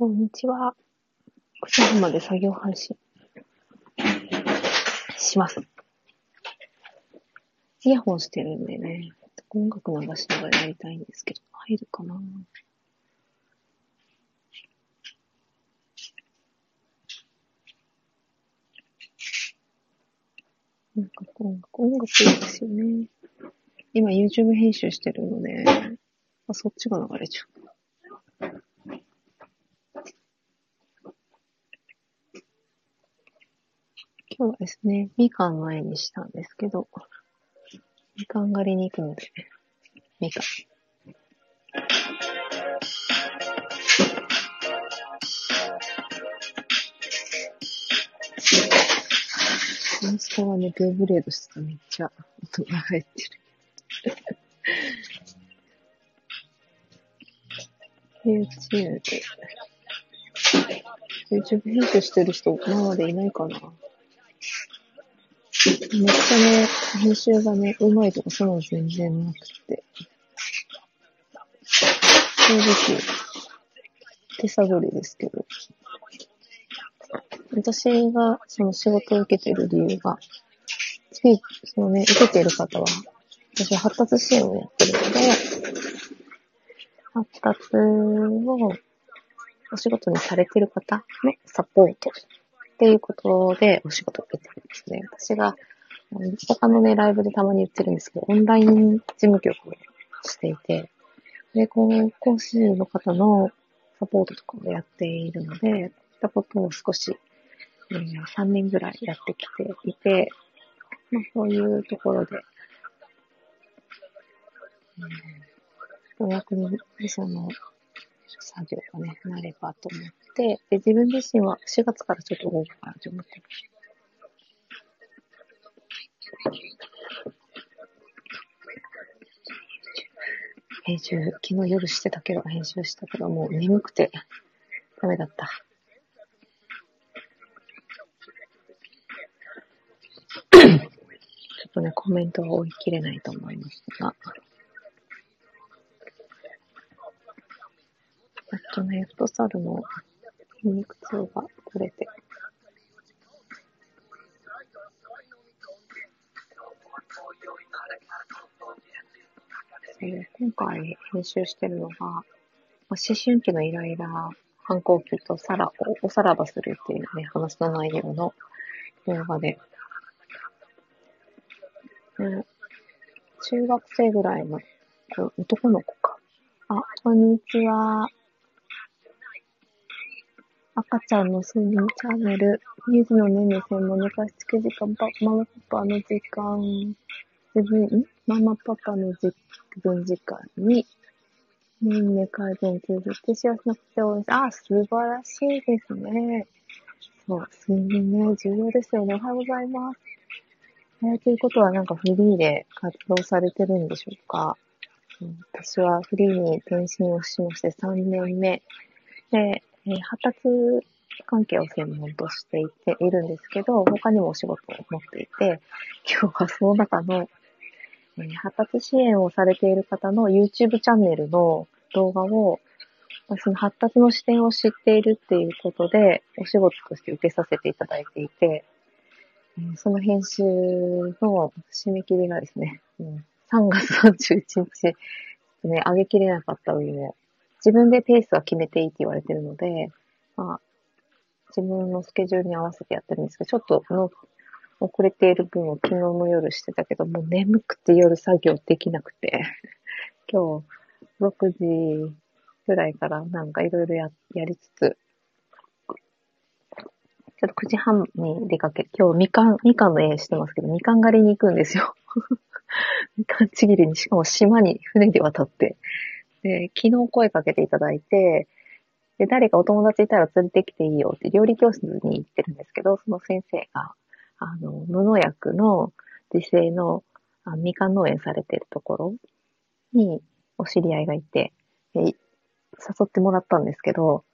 こんにちは。9時まで作業配信します。イヤホンしてるんでね、音楽流しながらやりたいんですけど、入るかな音楽、音楽、音楽いいですよね。今 YouTube 編集してるので、あそっちが流れちゃう。今日はですね、みかんの絵にしたんですけど、みかん狩りに行くので、みかん。インスタはね、ベイブレードしてためっちゃ音が入ってる。YouTube。YouTube 編集してる人、今までいないかなめっちゃね、編集がね、うまいとかそういうの全然なくて。正直、手探りですけど。私がその仕事を受けてる理由が、次、そのね、受けてる方は、私は発達支援をやってるので、発達をお仕事にされてる方のサポートっていうことでお仕事を受けてるんですね。私が、他のね、ライブでたまに言ってるんですけど、オンライン事務局をしていて、で、こう、講師の方のサポートとかもやっているので、そういったことを少し、えー3年ぐらいやってきていて、まあ、そういうところで、うん、お役に、その、作業がね、なればと思って、で、自分自身は4月からちょっと動こうかなと思ってます。編集、昨日夜してたけど、編集したけど、もう眠くて、ダメだった。ちょっとね、コメントは追い切れないと思いますが。あとね、フットサルの筋肉痛が取れて。そう今回編集してるのが、ま思春期のイライラ、反抗期とさら、おおさらばするっていうね、話の内容の動画で、うん中学生ぐらいの男の子か。あ、こんにちは。赤ちゃんの睡眠チャンネル、2時のねんね専門寝かしつけ時間、ママパパの時間、自分、ん？ママパパの自分時間に、年齢改善続けて幸せなことを応援しあ、素晴らしいですね。そう、睡眠ね、重要ですよね。おはようございます。えー、ということはなんかフリーで活動されてるんでしょうか、うん私はフリーに転身をしまして3年目で、えー発達関係を専門としていているんですけど、他にもお仕事を持っていて、今日はその中の、発達支援をされている方の YouTube チャンネルの動画を、その発達の視点を知っているっていうことで、お仕事として受けさせていただいていて、その編集の締め切りがですね、3月31日、ね、上げきれなかった上で、自分でペースは決めていいって言われてるので、まあ、自分のスケジュールに合わせてやってるんですけど、ちょっと遅れている分を昨日の夜してたけど、もう眠くて夜作業できなくて、今日6時ぐらいからなんかいろいろややりつつ、ちょっと9時半に出かけ、今日みかん、みかんの絵してますけど、みかん狩りに行くんですよ。みかんちぎりに、しかも島に船で渡って。で、昨日声かけていただいて、で、誰かお友達いたら連れてきていいよって料理教室に行ってるんですけど、その先生が、あの、無農薬の自生のあみかん農園されてるところにお知り合いがいて、で誘ってもらったんですけど、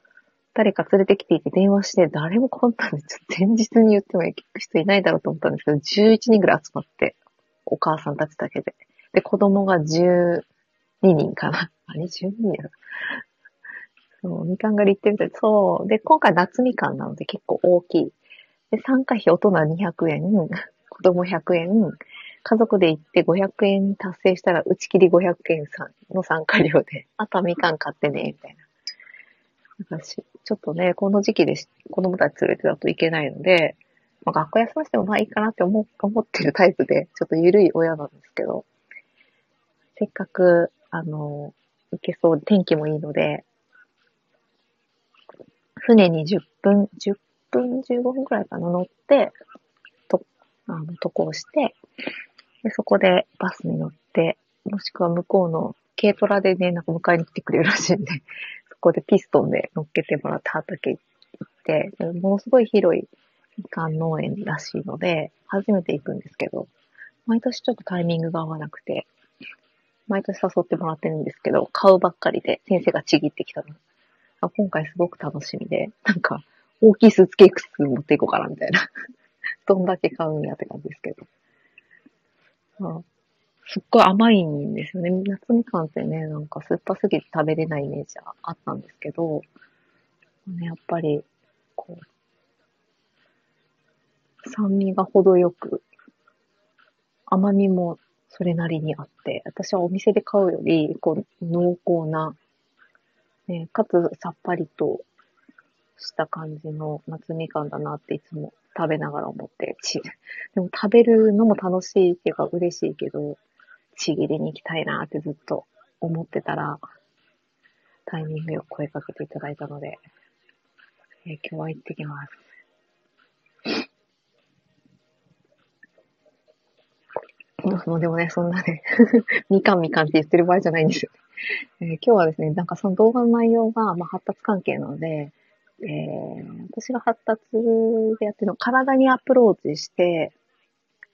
誰か連れてきていて電話して誰も来んたんで、ちょっと前日に言っても聞く人いないだろうと思ったんですけど、11人ぐらい集まって、お母さんたちだけで。で、子供が12人かな。あれ、12人やろ。そう、みかん狩り行ってみたい。そう。で、今回夏みかんなので結構大きい。で、参加費大人200円、子供100円、家族で行って500円達成したら打ち切り500円さんの参加料で、あとはみかん買ってね、みたいな。私、ちょっとね、この時期で子供たち連れてだといけないので、まあ、学校休ませてもまあいいかなって思思ってるタイプで、ちょっと緩い親なんですけど、せっかく、あの、行けそう、天気もいいので、船に10分、10分、15分くらいかな、乗って、と、あの、渡航して、で、そこでバスに乗って、もしくは向こうの軽トラでね、なんか迎えに来てくれるらしいんで、そこでピストンで乗っけてもらって畑行って、ものすごい広いみかん農園らしいので、初めて行くんですけど、毎年ちょっとタイミングが合わなくて、毎年誘ってもらってるんですけど、買うばっかりで先生がちぎってきたの。今回すごく楽しみで、なんか、大きいスーツケース持っていこうかな、みたいな。どんだけ買うんやって感じですけど。あすっごい甘いんですよね。夏みかんってね、なんか酸っぱすぎて食べれないイメージはあったんですけど、ね、やっぱり、こう、酸味が程よく、甘みもそれなりにあって、私はお店で買うより、こう、濃厚な、ね、かつさっぱりとした感じの夏みかんだなっていつも食べながら思ってち、でも食べるのも楽しいっていうか嬉しいけど、ちぎりに行きたいなってずっと思ってたら、タイミングよく声かけていただいたので、えー、今日は行ってきます。もうでもね、そんなね みかんみかんって言ってる場合じゃないんですよ、えー、今日はですね、なんかその動画の内容が、まあ、発達関係なので、えー、私が発達でやってるの、体にアプローチして、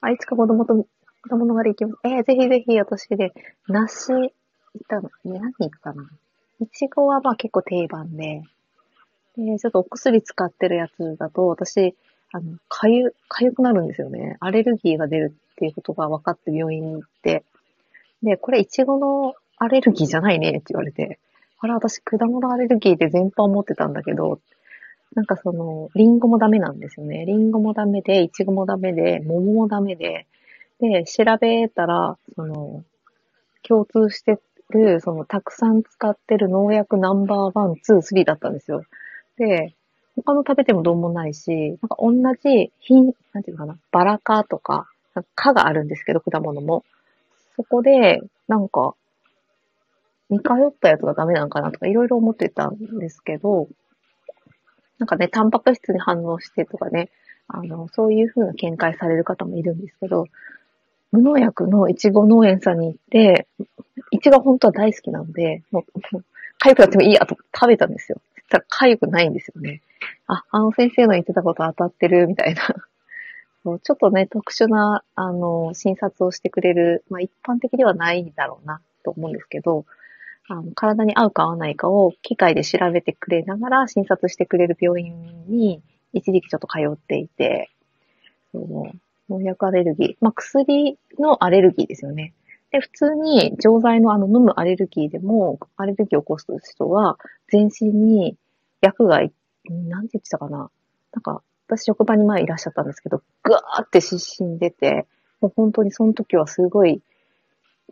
あいつか子供と、子供のができます。えー、ぜひぜひ私で、梨、いったの、何行くかな。いちごはまあ結構定番で、で、ちょっとお薬使ってるやつだと、私、あの、かゆ、かゆくなるんですよね。アレルギーが出るっていうことが分かって病院に行って、で、これイチゴのアレルギーじゃないねって言われて、あれ私果物アレルギーで全般持ってたんだけど、なんかその、リンゴもダメなんですよね。リンゴもダメで、イチゴもダメで、桃もダメで、で、調べたら、その、共通してる、その、たくさん使ってる農薬ナンバーワン、ツー、スリーだったんですよ。で、他の食べてもどうもないし、なんか同じ品、なんていうのかな、バラ科とか、科があるんですけど、果物も。そこで、なんか、似通ったやつがダメなのかなとか、いろいろ思ってたんですけど、なんかね、タンパク質に反応してとかね、あの、そういう風な見解される方もいるんですけど、無農薬のいちご農園さんに行って、いちご本当は大好きなので、もう、かゆくなってもいいやと食べたんですよ。そしたらかゆくないんですよね。あ、あの先生の言ってたこと当たってるみたいな。そうちょっとね、特殊な、あの、診察をしてくれる、まあ一般的ではないんだろうなと思うんですけど、あの体に合うか合わないかを機械で調べてくれながら診察してくれる病院に一時期ちょっと通っていて、その農薬アレルギー、まあ薬のアレルギーですよね。で、普通に錠剤のあの飲むアレルギーでも、アレルギーを起こす人は、全身に薬が、なんて言ってたかな。なんか、私職場に前いらっしゃったんですけど、ぐわーって失神出て、もう本当にその時はすごい、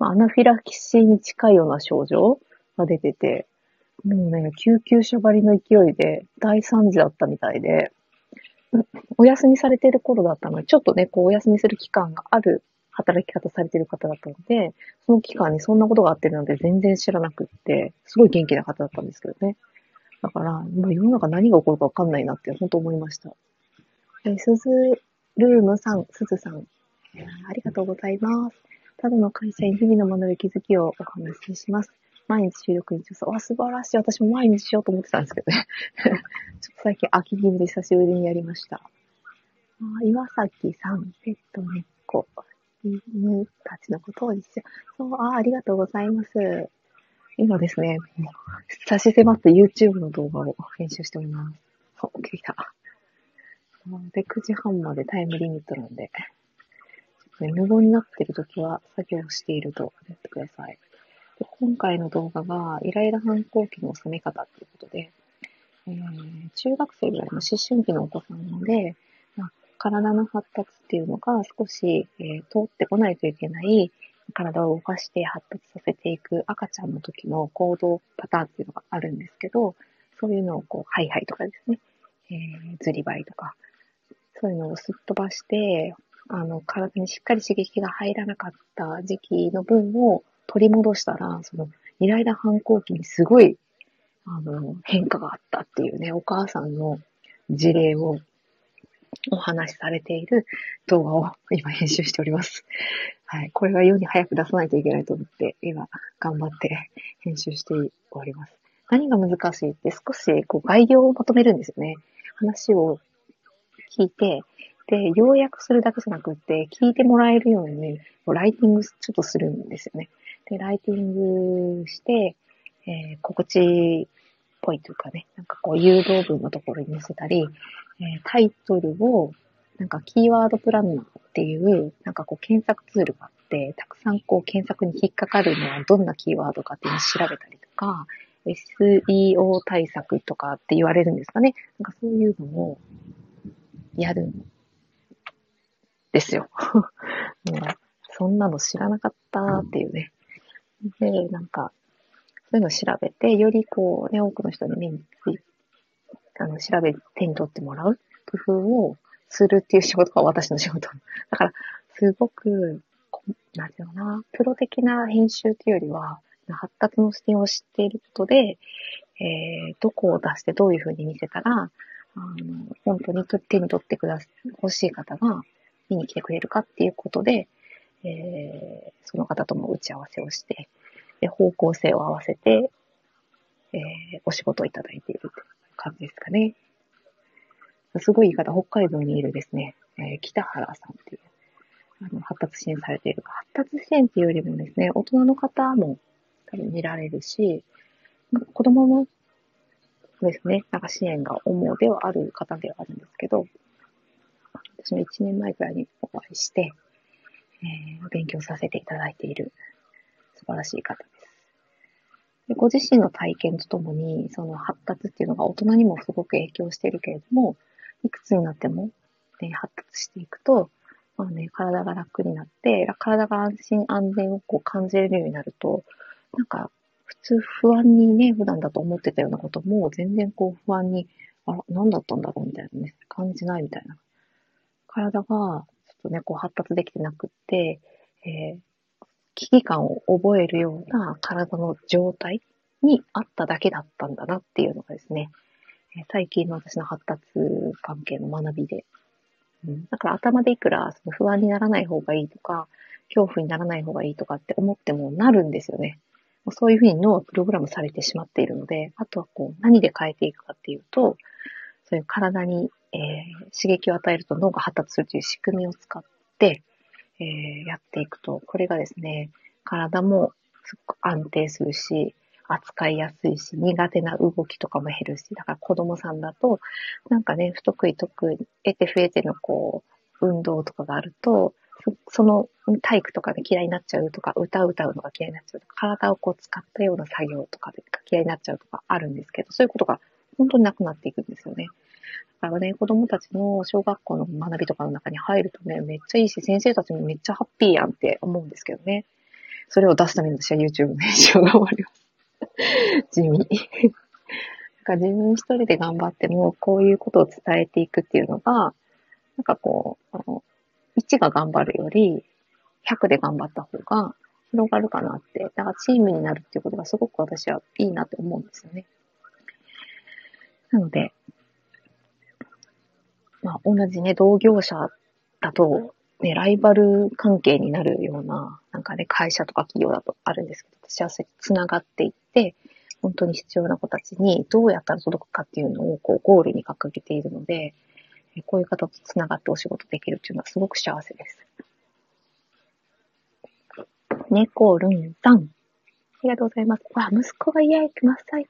アナフィラキシーに近いような症状が出てて、もうね、救急車張りの勢いで大惨事だったみたいで、お休みされてる頃だったので、ちょっとね、こうお休みする期間がある働き方されてる方だったので、その期間にそんなことがあってるので全然知らなくって、すごい元気な方だったんですけどね。だから、もう世の中何が起こるかわかんないなって本当思いました。えー、すずルームさん、すずさん、ありがとうございます。ただの会社員、日々の学び気づきをお話しします。毎日収録に調査。わ、素晴らしい。私も毎日しようと思ってたんですけどね。ちょっと最近秋気味で久しぶりにやりました。あ岩崎さん、ペット猫、犬たちのことを一緒。そう、あありがとうございます。今ですね、差し迫って YouTube の動画を編集しております。そう、起きた。で、9時半までタイムリミットなんで、無言になっているときは作業していると思ってください。で今回の動画がイライラ反抗期の収め方っていうことで、えー、中学生ぐらいの思春期のお子さんなので、まあ、体の発達っていうのが少し、えー、通ってこないといけない体を動かして発達させていく赤ちゃんの時の行動パターンっていうのがあるんですけど、そういうのをこう、ハイハイとかですね、えー、ずりばいとか、そういうのをすっ飛ばして、あの、体にしっかり刺激が入らなかった時期の分を取り戻したら、その、イライラ反抗期にすごい、あの、変化があったっていうね、お母さんの事例をお話しされている動画を 今編集しております。はい。これは世に早く出さないといけないと思って、今頑張って 編集しております。何が難しいって少しこう概要をまとめるんですよね。話を聞いて、要約するだけじゃなくって、聞いてもらえるように、ライティングちょっとするんですよね。で、ライティングして、えー、心地っぽいというかね、なんかこう誘導文のところに載せたり、えー、タイトルを、なんかキーワードプランナーっていう、なんかこう検索ツールがあって、たくさんこう検索に引っかかるのはどんなキーワードかっていうのを調べたりとか、SEO 対策とかって言われるんですかね。なんかそういうのをやるんですよ。そんなの知らなかったっていうね。で、なんか、そういうのを調べて、よりこうね、多くの人に目にあの、調べ手に取ってもらう工夫をするっていう仕事が私の仕事。だから、すごく、なんていうのかな、プロ的な編集っていうよりは、発達の視点を知っていることで、えー、どこを出してどういうふうに見せたら、あの、本当に手に取ってくだ、欲しい方が見に来てくれるかっていうことで、えー、その方とも打ち合わせをして、で方向性を合わせて、えー、お仕事をいただいているとい感じですかね。すごい言い方、北海道にいるですね、えー、北原さんっていう、あの、発達支援されている。発達支援っていうよりもですね、大人の方も多分見られるし、子供のですね、なんか支援が主ではある方ではあるんですけど、私も1年前くらいにお会いして、えー、勉強させていただいている素晴らしい方です。でご自身の体験とともに、その発達っていうのが大人にもすごく影響しているけれども、いくつになっても、ね、発達していくと、まあね、体が楽になって、体が安心安全をこう感じれるようになると、なんか普通不安にね、普段だと思ってたようなことも、全然こう不安に、あら、何だったんだろうみたいなね、感じないみたいな。体が、ちょっとね、こう発達できてなくって、えー、危機感を覚えるような体の状態にあっただけだったんだなっていうのがですねえ、最近の私の発達関係の学びで。うん、だから頭でいくらその不安にならない方がいいとか、恐怖にならない方がいいとかって思ってもなるんですよね。そういうふうに脳はプログラムされてしまっているので、あとはこう、何で変えていくかっていうと、そういう体に、えー、刺激を与えると脳が発達するという仕組みを使って、えー、やっていくと、これがですね、体もすごく安定するし、扱いやすいし、苦手な動きとかも減るし、だから子供さんだと、なんかね、不得意得意、得て増えてのこう、運動とかがあると、その体育とかで嫌いになっちゃうとか、歌う歌うのが嫌いになっちゃうとか、体をこう使ったような作業とかで嫌いになっちゃうとかあるんですけど、そういうことが本当になくなっていくんですよね。だからね、子供たちの小学校の学びとかの中に入るとね、めっちゃいいし、先生たちもめっちゃハッピーやんって思うんですけどね。それを出すために私は YouTube の編集を頑張ります。地味。なんか自分一人で頑張っても、こういうことを伝えていくっていうのが、なんかこう、あの1が頑張るより、100で頑張った方が広がるかなって。だからチームになるっていうことがすごく私はいいなって思うんですよね。なので、まあ同じね、同業者だと、ね、ライバル関係になるような、なんかね、会社とか企業だとあるんですけど、私はそれ繋がっていって、本当に必要な子たちにどうやったら届くかっていうのをこうゴールに掲げているので、こういう方と繋がってお仕事できるっていうのはすごく幸せです。猫ルンさん。ありがとうございます。わ、息子がイヤイヤ期真っ最。い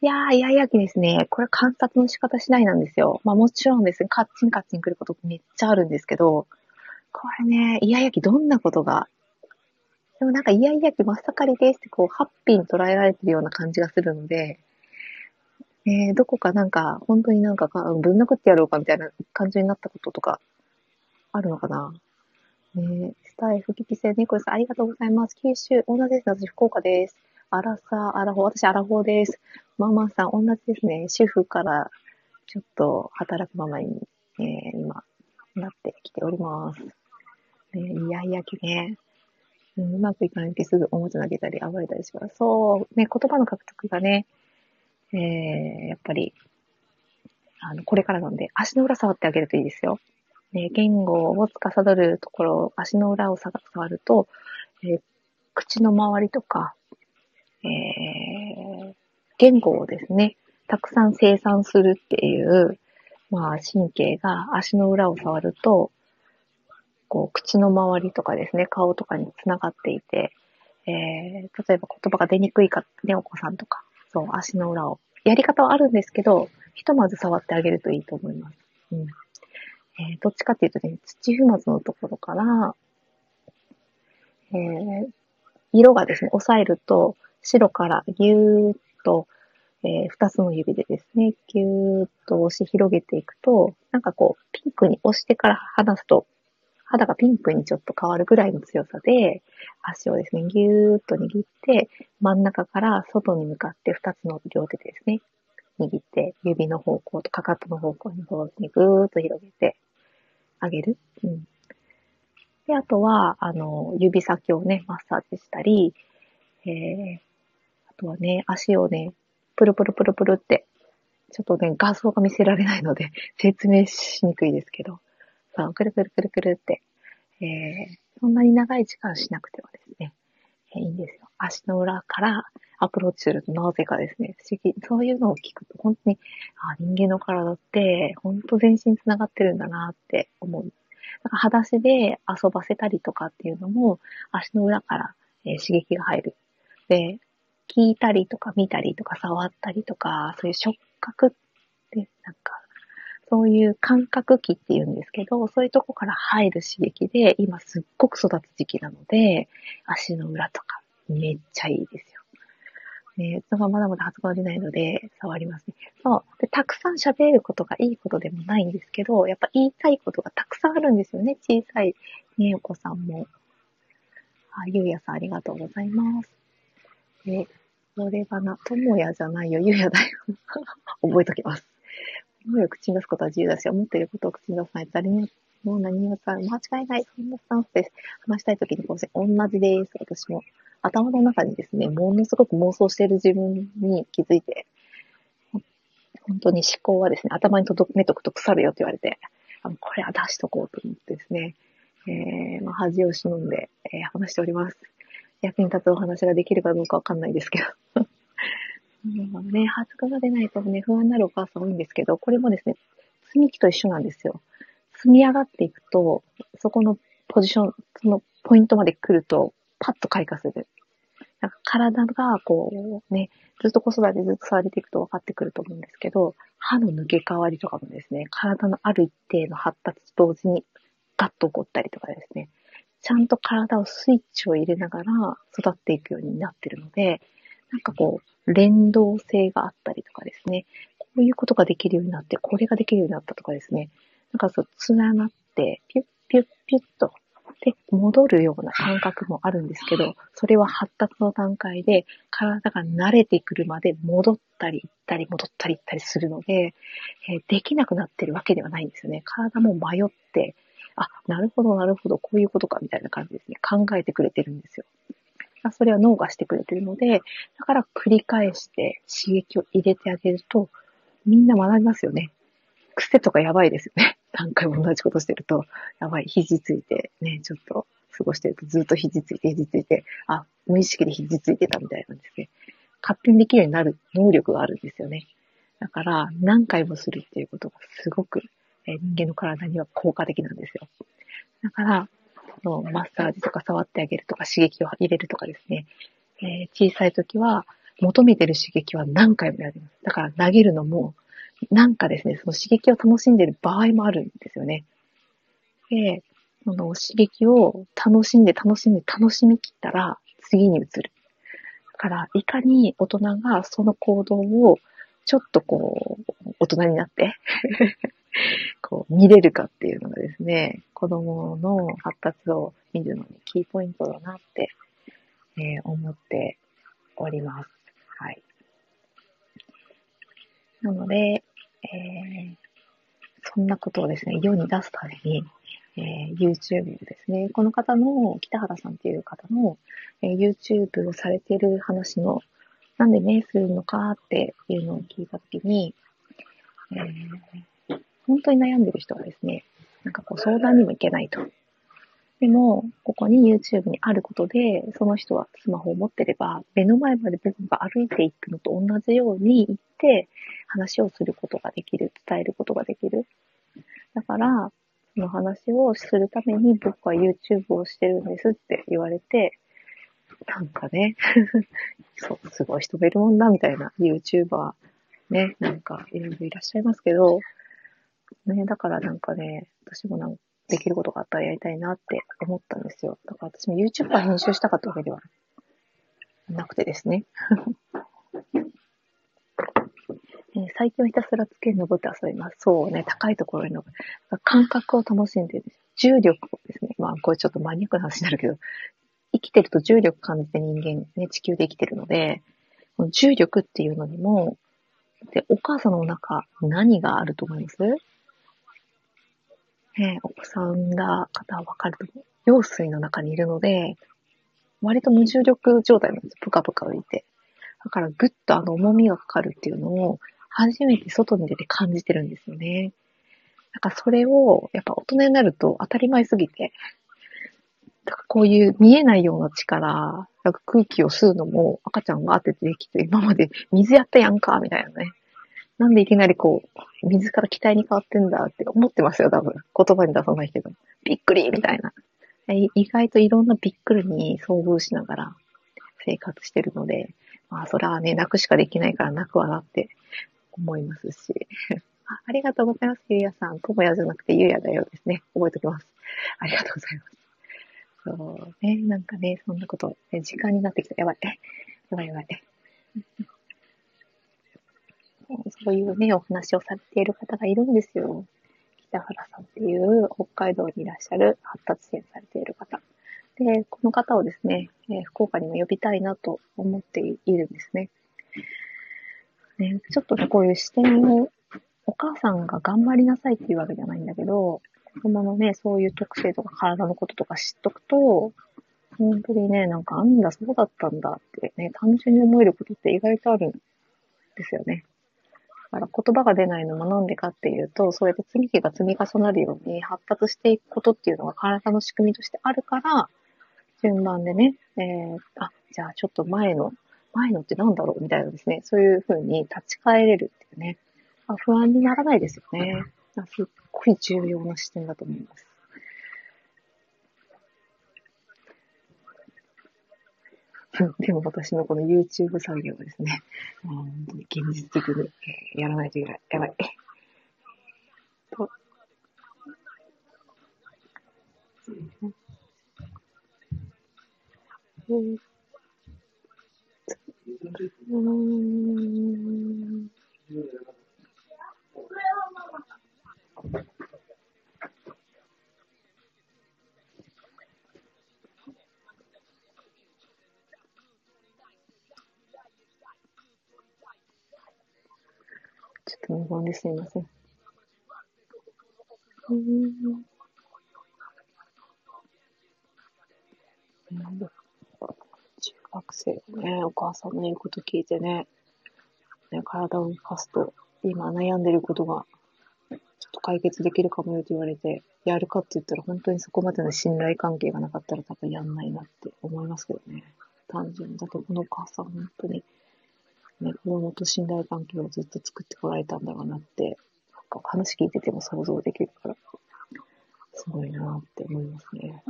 やー、イヤイヤ期ですね。これ観察の仕方次第なんですよ。まあもちろんですね、カッチンカッチン来ることめっちゃあるんですけど、これね、イヤイヤ期どんなことが？でもなんかイヤイヤ期真っ盛りですってこう、ハッピーに捉えられてるような感じがするので、えー、どこかなんか、本当になんかぶん殴ってやろうかみたいな感じになったこととか、あるのかな？ねタイフ、キキセ、ネコさん、ありがとうございます。九州、同じです。私、福岡です。アラサー、アラフォー、私、アラフォーです。ママさん、同じですね。主婦からちょっと働くママに、えー、今、なってきております。ね、いやいやきね、うん、うまくいかないとすぐおもちゃ投げたり暴れたりします。そう、ね、言葉の獲得がね、えー、やっぱり、あの、これからなんで、足の裏触ってあげるといいですよ。ね、言語を司るところ、足の裏を触ると、えー、口の周りとか、えー、言語をですね、たくさん生産するっていう、まあ、神経が足の裏を触ると、こう、口の周りとかですね、顔とかにつながっていて、えー、例えば言葉が出にくいか、ね、お子さんとか、そう、足の裏を。やり方はあるんですけど、ひとまず触ってあげるといいと思います。うん。えー、どっちかっていうとね、土踏まずのところから、えー、色がですね、押さえると、白からぎゅーっと、えー、二つの指でですね、ぎゅーっと押し広げていくと、なんかこう、ピンクに押してから離すと、肌がピンクにちょっと変わるぐらいの強さで、足をですね、ぎゅーっと握って、真ん中から外に向かって二つの両手でですね、握って、指の方向とかかとの方向にぐーっと広げてあげる。うん。で、あとは、あの、指先をね、マッサージしたり、えー、あとはね、足をね、プルプルプルプルって、ちょっとね、画像が見せられないので、説明しにくいですけど、さあ、くるくるくるくるって、えー、そんなに長い時間しなくてもですね、いいんですよ。足の裏からアプローチするとなぜかですね、不思議、そういうのを聞くと本当に、あ人間の体って、本当全身繋がってるんだなって思う。だから裸足で遊ばせたりとかっていうのも、足の裏から、え、刺激が入る。で、聞いたりとか見たりとか触ったりとか、そういう触覚って、なんか、そういう感覚器って言うんですけど、そういうとこから入る刺激で、今すっごく育つ時期なので、足の裏とかめっちゃいいですよ。ね、そがまだまだ発音出ないので、触りますね。そう。で、たくさん喋ることがいいことでもないんですけど、やっぱ言いたいことがたくさんあるんですよね。小さいね、お子さんも。あ、ゆうやさんありがとうございます。で、それがな、ともやじゃないよ、ゆうやだよ。覚えときます。もよ口に出すことは自由だし、思っていることを口に出さないと誰にも何もさ、間違いない。そんなスタンスです。話したいときにこうして、同じです。私も。頭の中にですね、ものすごく妄想している自分に気づいて、本当に思考はですね、頭に留めとくと腐るよって言われて、あのこれは出しとこうと思ってですね、えー、まあ、恥を忍んで、えー、話しております。役に立つお話ができるかどうかわかんないですけど。うんね、発芽が出ないとね、不安になるお母さん多いんですけど、これもですね、積み木と一緒なんですよ。積み上がっていくと、そこのポジション、そのポイントまで来ると、パッと開花する。なんか体がこうね、ずっと子育てずっと触れていくと分かってくると思うんですけど、歯の抜け替わりとかもですね、体のある一定の発達と同時にガッと起こったりとかですね、ちゃんと体をスイッチを入れながら育っていくようになってるので、なんかこう、連動性があったりとかですね、こういうことができるようになって、これができるようになったとかですね、なんかそう、つながって、ピュッピュッピュッとで、戻るような感覚もあるんですけど、それは発達の段階で体が慣れてくるまで戻ったり行ったり戻ったり行ったりするので、えー、できなくなってるわけではないんですよね。体も迷って、あ、なるほど、なるほど、こういうことか、みたいな感じですね。考えてくれてるんですよ。それは脳がしてくれてるので、だから繰り返して刺激を入れてあげると、みんな学びますよね。癖とかやばいですよね。何回も同じことしてると、やばい、肘ついて、ね、ちょっと過ごしてるとずっと肘ついて、肘ついて、あ、無意識で肘ついてたみたいなんですね。勝手にできるようになる能力があるんですよね。だから、何回もするっていうことがすごく、え人間の体には効果的なんですよ。だから、のマッサージとか触ってあげるとか刺激を入れるとかですね、えー、小さい時は求めてる刺激は何回もやります。だから投げるのもなんかですね、その刺激を楽しんでる場合もあるんですよね。で、その刺激を楽しんで楽しんで楽しみきったら次に移る。だから、いかに大人がその行動をちょっとこう、大人になって こう、見れるかっていうのがですね、子供の発達を見るのにキーポイントだなって、えー、思っております。はい。なので、えー、そんなことをですね、世に出すために、えー、YouTube ですね。この方の、北原さんっていう方の、えー、YouTube をされている話の、なんでね、するのかっていうのを聞いたときに、えー、本当に悩んでる人はですね、なんかこう相談にも行けないと。でも、ここに YouTube にあることで、その人はスマホを持ってれば、目の前まで僕が歩いていくのと同じように行って、話をすることができる、伝えることができる。だから、その話をするために僕は YouTube をしてるんですって言われて、なんかね、そう、すごい人がいるもんだ、みたいな YouTuber、ね、なんかいろいろいらっしゃいますけど、ね、だからなんかね、私もなんかできることがあったらやりたいなって思ったんですよ。だから私も YouTuber 編集したかったわけではなくてですね。え ー、最近はひたすらけに登って遊びます。そうね、高いところに登る。感覚を楽しんでる。重力をですね、まあこれちょっとマニアックな話になるけど、生きてると重力感じて人間、ね、地球で生きてるので、重力っていうのにも、で、お母さんのお腹、何があると思います？ね、お子さん産んだ方はわかると思う。羊水の中にいるので、割と無重力状態なんです。ぷかぷか浮いて。だからぐっとあの重みがかかるっていうのを初めて外に出て感じてるんですよね。なんかそれを、やっぱ大人になると当たり前すぎて、だからこういう見えないような力、なんか空気を吸うのも赤ちゃんが当ててできて、今まで水やったやんか、みたいなね。なんでいきなりこう、水から気体に変わってんだって思ってますよ、多分。言葉に出さないけど。びっくりみたいな。意外といろんなびっくりに遭遇しながら生活してるので、まあ、それはね、泣くしかできないから泣くわなって思いますし。あ ありがとうございます、ゆうやさん。ともやじゃなくてゆうやだよですね。覚えておきます。ありがとうございます。そうね、なんかね、そんなこと、時間になってきた。やばい。やばいやばい。そういうね、お話をされている方がいるんですよ。北原さんっていう北海道にいらっしゃる発達支援されている方。で、この方をですね、え、福岡にも呼びたいなと思っているんですね。ねちょっとね、こういう視点を、お母さんが頑張りなさいっていうわけじゃないんだけど、子供のね、そういう特性とか体のこととか知っとくと、本当にね、なんか、あんだ、そうだったんだってね、単純に思えることって意外とあるんですよね。だから言葉が出ないのもなんでかっていうと、そうやって積み木が積み重なるように発達していくことっていうのが体の仕組みとしてあるから、順番でね、えー、あ、じゃあちょっと前の、前のってなんだろうみたいなですね、そういうふうに立ち返れるっていうね、あ不安にならないですよね。すっごい重要な視点だと思います。でも私のこの YouTube 作業はですね、本当に現実的に、やらないといけない。やばい。と、うん。ちょと無言ですいません。うん。中学生ね、お母さんの言うこと聞いてね、ね体を動かすと、今悩んでることが、ちょっと解決できるかもよと言われて、やるかって言ったら本当にそこまでの信頼関係がなかったら多分やんないなって思いますけどね。単純。だってこのお母さん本当にね、子供と信頼関係をずっと作ってこられたんだろうなって、話聞いてても想像できるから、すごいなって思いますね。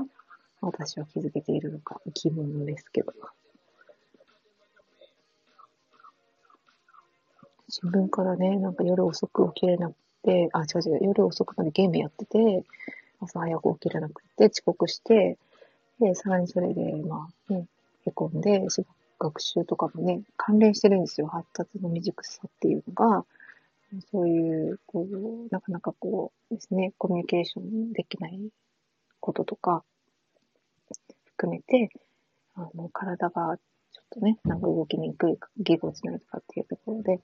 私は気づけているのか疑問ですけど。自分からね、なんか夜遅く起きれなくて、あ、違う違う、夜遅くまでゲームやってて、朝早く起きれなくて遅刻して、で、さらにそれで、まあ、ね、へこんで、学習とかもね、関連してるんですよ。発達の未熟さっていうのが、そういう、こう、なかなかこうですね、コミュニケーションできないこととか、含めて、あの、体がちょっとね、なんか動きにくい、ぎこちないとかっていうところで、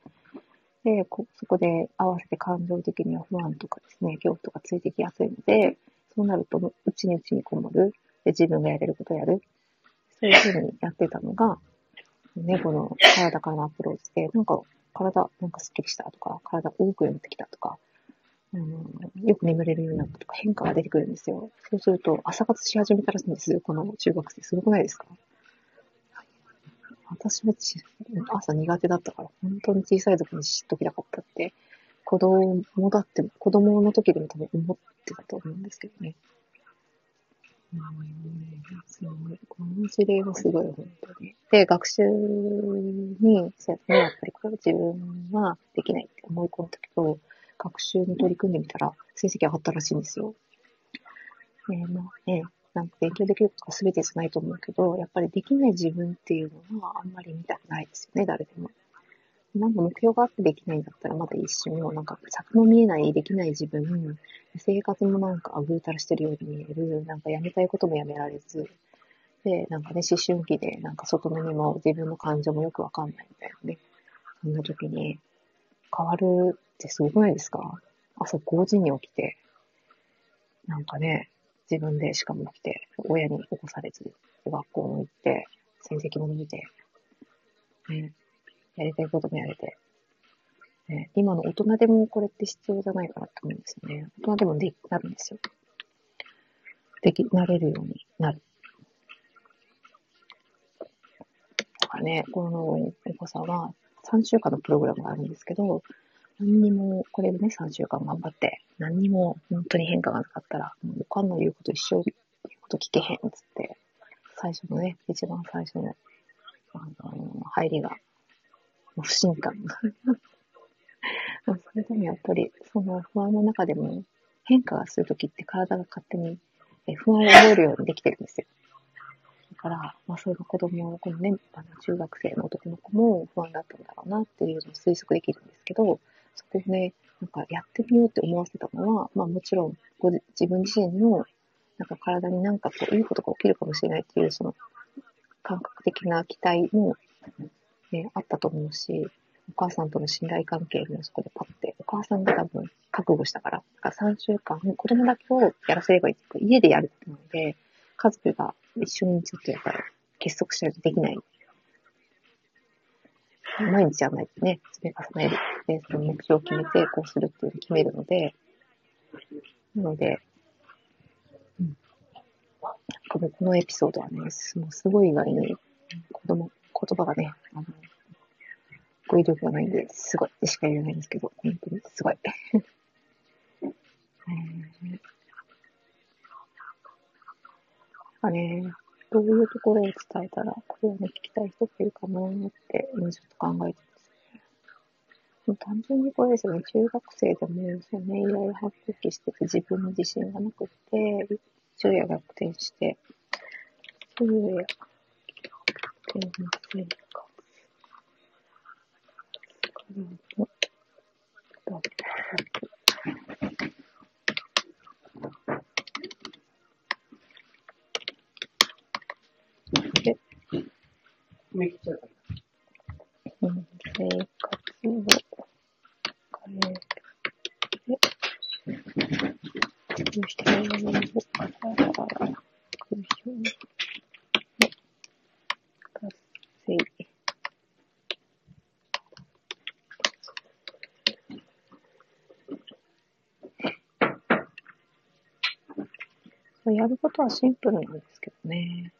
で、こそこで合わせて感情的には不安とかですね、恐怖とかついてきやすいので、そうなると、うちにうちにこもる。で、自分がやれることをやる。そういうふうにやってたのが、猫の体からのアプローチで、なんか体なんかスッキリしたとか、体動くようになってきたとか、あの、よく眠れるようになったとか変化が出てくるんですよ。そうすると朝活し始めたらしいんですよ、この中学生。すごくないですか？私も朝苦手だったから、本当に小さい時に知っときたかったって、子供だって、子供の時でも多分思ってたと思うんですけどね。すごい。この事例はすごい、本当に。で、学習に、そうやってね、やっぱりこう自分はできない。って思い。込んだけど、学習に取り組んでみたら、成績上がったらしい。んですよ。ねまあね、なんか勉強できることが全てじゃない。と思うけど、やっぱりできない。自分ってい。うのはあんまり見たくない。ですよね、誰でも。なんか目標があってできないんだったらまだ一瞬の、なんか先の見えないできない自分、生活もなんかあぐうたらしてるように見える、なんかやめたいこともやめられず、で、なんかね、思春期で、なんか外目にも自分の感情もよくわかんないみたいなね。そんな時に、変わるってすごくないですか？朝5時に起きて、なんかね、自分でしかも起きて、親に起こされず、学校も行って、成績も伸びて、ね、やりたいこともやれて、ね、今の大人でもこれって必要じゃないかなって思うんですよね。大人でもできなるんですよ。でき、なれるようになる。だからね、このお子さんは3週間のプログラムがあるんですけど、何にも、これでね、3週間頑張って、何にも本当に変化がなかったら、もう他の言うこと一生言うこと聞けへんっ、つって、最初のね、一番最初の、あの、入りが、不信感が。それでもやっぱり、その不安の中でも、変化がするときって体が勝手に不安を覚えるようにできてるんですよ。だから、まあそういう子供、このね、あの中学生の男の子も不安だったんだろうなっていうのを推測できるんですけど、そこをね、なんかやってみようって思わせたのは、まあもちろんご自分自身のなんか体になんかこういいことが起きるかもしれないっていうその感覚的な期待も、ね、あったと思うし、お母さんとの信頼関係もそこでパッて、お母さんが多分覚悟したから、だから3週間、子供だけをやらせればいいって家でやるってなので、家族が一緒にちょっとやっぱり結束しないとできない毎日やらないとね、積み重ねる。で、その目標を決めて、こうするっていうのを決めるので、なので、うん。このこのエピソードはね、もうすごい以外に、子供、言葉がね、あの、語彙力がないんで、すごいってしか言えないんですけど、本当にすごい。えー、あね、どういうところを伝えたら、これをね、聞きたい人っているかなって、今ちょっと考えてますね。単純にこれですよね、中学生でも、そうね、いろいろ発揮してて、自分に自信がなくて、昼夜逆転して、昼夜逆転の生活か？らの脱却。生活を変えて、人をから空想の活性。やることはシンプルなんですけどね。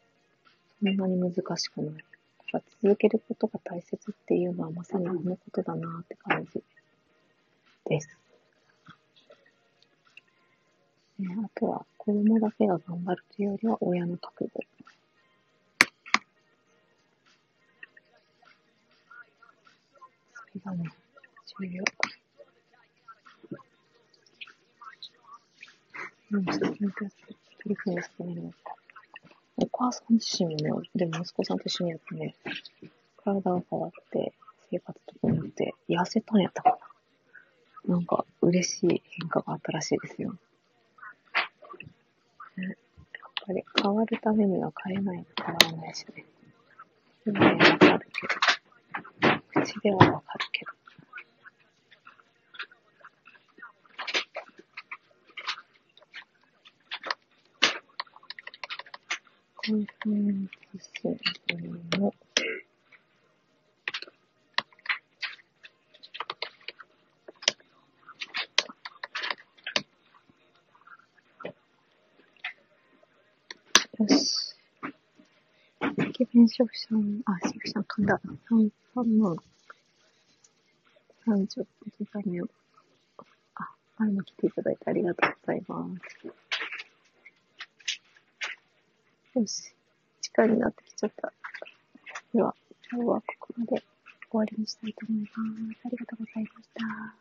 そんなに難しくない。ぱ続けることが大切っていうのはまさにこのことだなって感じです。ね、あとは子供だけが頑張るというよりは親の覚悟。それがね、重要。うん、ちょっともう一回取り組みしてみるのか。お母さん自身もね、でも息子さんと一緒にやってね、体が変わって、生活とかによって痩せたんやったかな。なんか嬉しい変化があったらしいですよ。ね、やっぱり変わるためには変えないと変わらないしね。でもね、わかるけど。口ではわかるけど。コンテンツ数のよし。駅弁消費者の、あ、消費者噛ん。だ。三、三万。三十個刻みを。あ、前も来ていただいてありがとうございます。よし。時間になってきちゃった。では、今日はここまで終わりにしたいと思います。ありがとうございました。